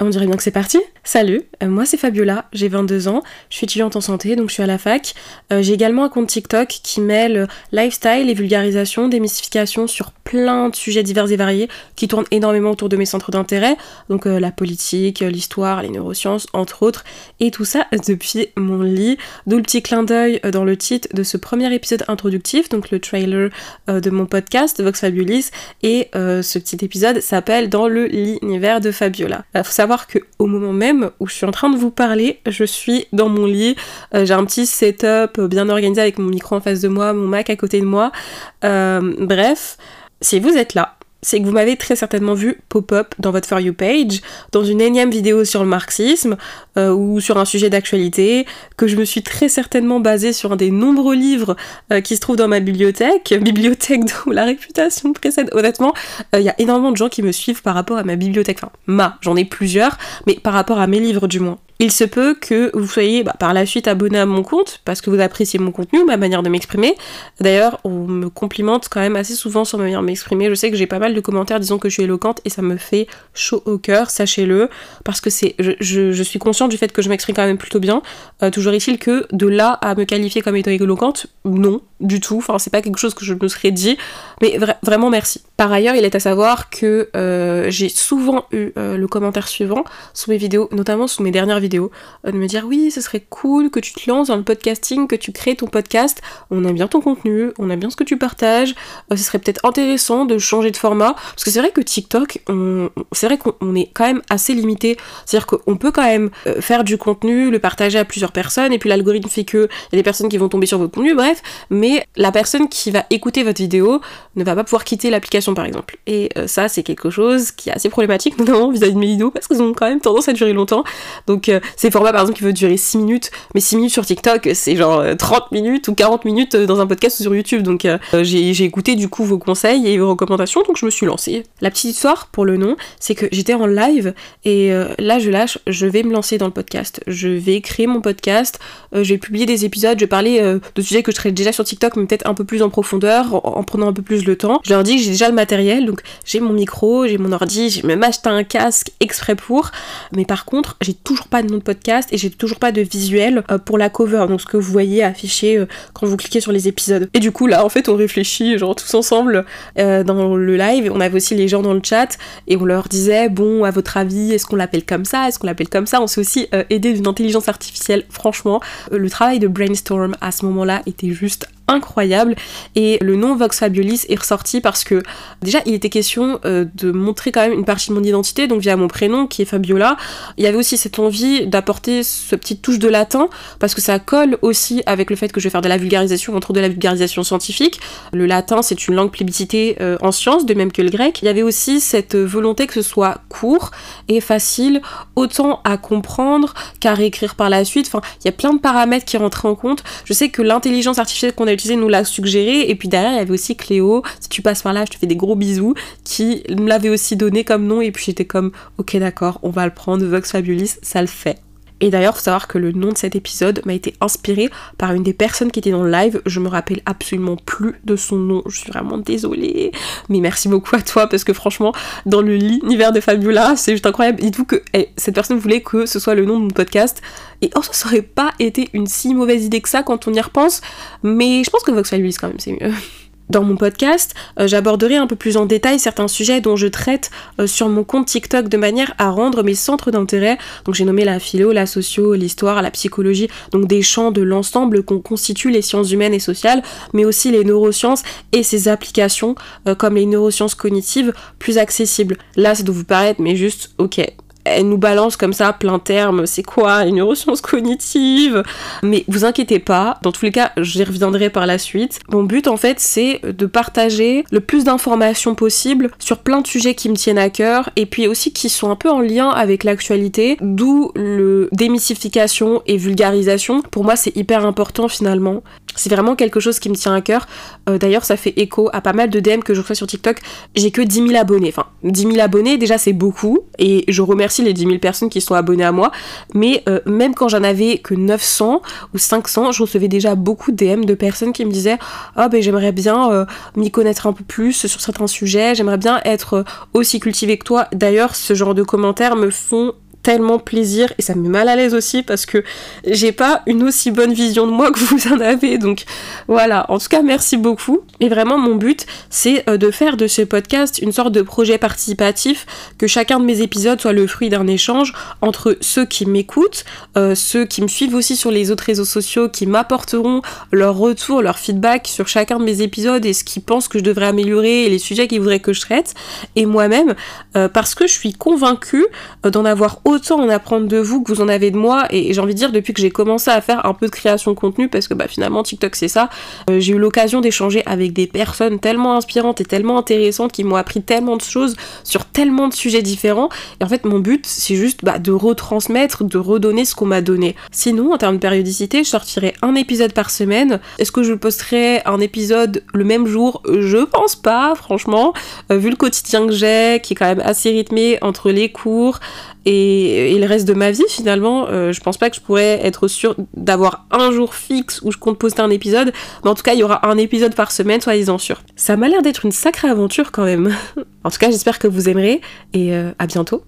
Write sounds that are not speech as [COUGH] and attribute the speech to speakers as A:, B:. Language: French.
A: On dirait bien que c'est parti. Salut, euh, moi c'est Fabiola, j'ai 22 ans, je suis étudiante en santé, donc je suis à la fac. Euh, j'ai également un compte TikTok qui mêle lifestyle et vulgarisation, démystification sur plein de sujets divers et variés qui tournent énormément autour de mes centres d'intérêt, donc euh, la politique, l'histoire, les neurosciences, entre autres, et tout ça depuis mon lit. D'où le petit clin d'œil dans le titre de ce premier épisode introductif, donc le trailer de mon podcast Vox Fabulis, et ce petit épisode s'appelle Dans le l'univers de Fabiola. faut que au moment même où je suis en train de vous parler, je suis dans mon lit. Euh, j'ai un petit setup bien organisé avec mon micro en face de moi, mon Mac à côté de moi. Euh, bref, si vous êtes là, c'est que vous m'avez très certainement vu pop-up dans votre For You page, dans une énième vidéo sur le marxisme euh, ou sur un sujet d'actualité, que je me suis très certainement basée sur un des nombreux livres euh, qui se trouvent dans ma bibliothèque, [LAUGHS] bibliothèque dont la réputation précède. Honnêtement, euh, il y a énormément de gens qui me suivent par rapport à ma bibliothèque, enfin ma, j'en ai plusieurs, mais par rapport à mes livres du moins. Il se peut que vous soyez bah, par la suite abonné à mon compte parce que vous appréciez mon contenu, ma manière de m'exprimer. D'ailleurs, on me complimente quand même assez souvent sur ma manière de m'exprimer. Je sais que j'ai pas mal de commentaires disant que je suis éloquente et ça me fait chaud au cœur, sachez-le, parce que c'est, je, suis consciente du fait que je m'exprime quand même plutôt bien. Euh, toujours est-il que de là à me qualifier comme étant éloquente, non, du tout. Enfin, c'est pas quelque chose que je me serais dit, mais vraiment merci. Par ailleurs, il est à savoir que euh, j'ai souvent eu euh, le commentaire suivant sous mes vidéos, notamment sous mes dernières vidéos euh, de me dire oui, ce serait cool que tu te lances dans le podcasting, que tu crées ton podcast, on aime bien ton contenu, on aime bien ce que tu partages, ce serait peut-être intéressant de changer de format, parce que c'est vrai que TikTok, c'est vrai qu'on est quand même assez limité, c'est-à-dire qu'on peut quand même faire du contenu, le partager à plusieurs personnes, et puis l'algorithme fait que y a des personnes qui vont tomber sur votre contenu, bref, mais la personne qui va écouter votre vidéo ne va pas pouvoir quitter l'application par exemple. Et ça, c'est quelque chose qui est assez problématique, [LAUGHS] notamment vis-à-vis de mes vidéos, parce qu'elles ont quand même tendance à durer longtemps. Donc ces formats par exemple qui veulent durer 6 minutes, mais 6 minutes sur TikTok, c'est genre 30 euh, minutes ou 40 minutes euh, dans un podcast ou sur YouTube. Donc euh, j'ai écouté du coup vos conseils et vos recommandations, donc je me suis lancée. La petite histoire pour le nom, c'est que j'étais en live et là je lâche, je vais me lancer dans le podcast. Je vais créer mon podcast, je vais publier des épisodes, je vais parler de sujets que je traite déjà sur TikTok, mais peut-être un peu plus en profondeur, en, prenant un peu plus le temps. Je leur dis que j'ai déjà donc j'ai mon micro, j'ai mon ordi, j'ai même acheté un casque exprès pour, mais par contre j'ai toujours pas de nom de podcast et j'ai toujours pas de visuel euh, pour la cover, donc ce que vous voyez affiché euh, quand vous cliquez sur les épisodes. Et du coup là en fait on réfléchit genre tous ensemble euh, dans le live, on avait aussi les gens dans le chat et on leur disait bon à votre avis est-ce qu'on l'appelle comme ça, est-ce qu'on l'appelle comme ça, on s'est aussi aidé d'une intelligence artificielle, franchement. Le travail de brainstorm à ce moment-là était juste incroyable. Et le nom Vox Fabulis est ressorti parce que déjà il était question euh, de montrer quand même une partie de mon identité donc via mon prénom qui est Fabiola. Il y avait aussi cette envie d'apporter ce petite touche de latin parce que ça colle aussi avec le fait que je vais faire de la vulgarisation entre de la vulgarisation scientifique. Le latin c'est une langue plébiscitée euh, en sciences de même que le grec. Il y avait aussi cette volonté que ce soit court et facile autant à comprendre qu'à réécrire par la suite. Enfin il y a plein de paramètres qui rentrent en compte. Je sais que l'intelligence artificielle qu'on a nous l'a suggéré. Et puis derrière, il y avait aussi Cléo, si tu passes par là, je te fais des gros bisous, qui me l'avait aussi donné comme nom. Et puis j'étais comme, ok, d'accord, on va le prendre, Vox Fabulis, ça le fait. Et d'ailleurs, faut savoir que le nom de cet épisode m'a été inspiré par une des personnes qui était dans le live. Je me rappelle absolument plus de son nom. Je suis vraiment désolée. Mais merci beaucoup à toi parce que franchement, dans le l'univers de Fabiola, c'est juste incroyable. Dites-vous que eh, cette personne voulait que ce soit le nom de mon podcast. Et oh, ça aurait pas été une si mauvaise idée que ça quand on y repense. Mais je pense que Vox Fabulis quand même, c'est mieux. Dans mon podcast, euh, j'aborderai un peu plus en détail certains sujets dont je traite euh, sur mon compte TikTok de manière à rendre mes centres d'intérêt, donc j'ai nommé la philo, la socio, l'histoire, la psychologie, donc des champs de l'ensemble qu'on constitue les sciences humaines et sociales, mais aussi les neurosciences et ses applications euh, comme les neurosciences cognitives plus accessibles. Là, ça doit vous paraître, mais juste, ok, elle nous balance comme ça plein terme, c'est quoi une neuroscience cognitive? Mais vous inquiétez pas, dans tous les cas, j'y reviendrai par la suite. Mon but en fait, c'est de partager le plus d'informations possible sur plein de sujets qui me tiennent à cœur et puis aussi qui sont un peu en lien avec l'actualité, d'où le démystification et vulgarisation. Pour moi, c'est hyper important finalement. C'est vraiment quelque chose qui me tient à cœur. Euh, d'ailleurs, ça fait écho à pas mal de DM que je reçois sur TikTok. J'ai que 10 000 abonnés. Enfin, 10 000 abonnés, déjà, c'est beaucoup. Et je remercie les 10 000 personnes qui sont abonnées à moi. Mais euh, même quand j'en avais que 900 ou 500, je recevais déjà beaucoup de DM de personnes qui me disaient Ah, oh, ben j'aimerais bien euh, m'y connaître un peu plus sur certains sujets. J'aimerais bien être aussi cultivée que toi. D'ailleurs, ce genre de commentaires me font tellement plaisir et ça me met mal à l'aise aussi parce que j'ai pas une aussi bonne vision de moi [LAUGHS] que vous en avez. Donc voilà, en tout cas merci beaucoup. Et vraiment mon but c'est euh, de faire de ce podcast une sorte de projet participatif, que chacun de mes épisodes soit le fruit d'un échange entre ceux qui m'écoutent, euh, ceux qui me suivent aussi sur les autres réseaux sociaux, qui m'apporteront leur retour, leur feedback sur chacun de mes épisodes et ce qu'ils pensent que je devrais améliorer et les sujets qu'ils voudraient que je traite, et moi-même, euh, parce que je suis convaincue d'en avoir autant en apprendre de vous que vous en avez de moi, et, j'ai envie de dire depuis que j'ai commencé à faire un peu de création de contenu, parce que bah, finalement TikTok c'est ça, euh, j'ai eu l'occasion d'échanger avec des personnes tellement inspirantes et tellement intéressantes qui m'ont appris tellement de choses sur tellement de sujets différents, et en fait mon but c'est juste bah, de retransmettre, de redonner ce qu'on m'a donné. Sinon, en termes de périodicité, je sortirai un épisode par semaine. Est-ce que je posterai un épisode le même jour? Je pense pas, franchement, euh, vu le quotidien que j'ai, qui est quand même assez rythmé entre les cours, et, le reste de ma vie finalement, euh, je pense pas que je pourrais être sûre d'avoir un jour fixe où je compte poster un épisode, mais en tout cas il y aura un épisode par semaine, soyez-en sûrs. Ça m'a l'air d'être une sacrée aventure quand même. [LAUGHS] en tout cas j'espère que vous aimerez et euh, à bientôt.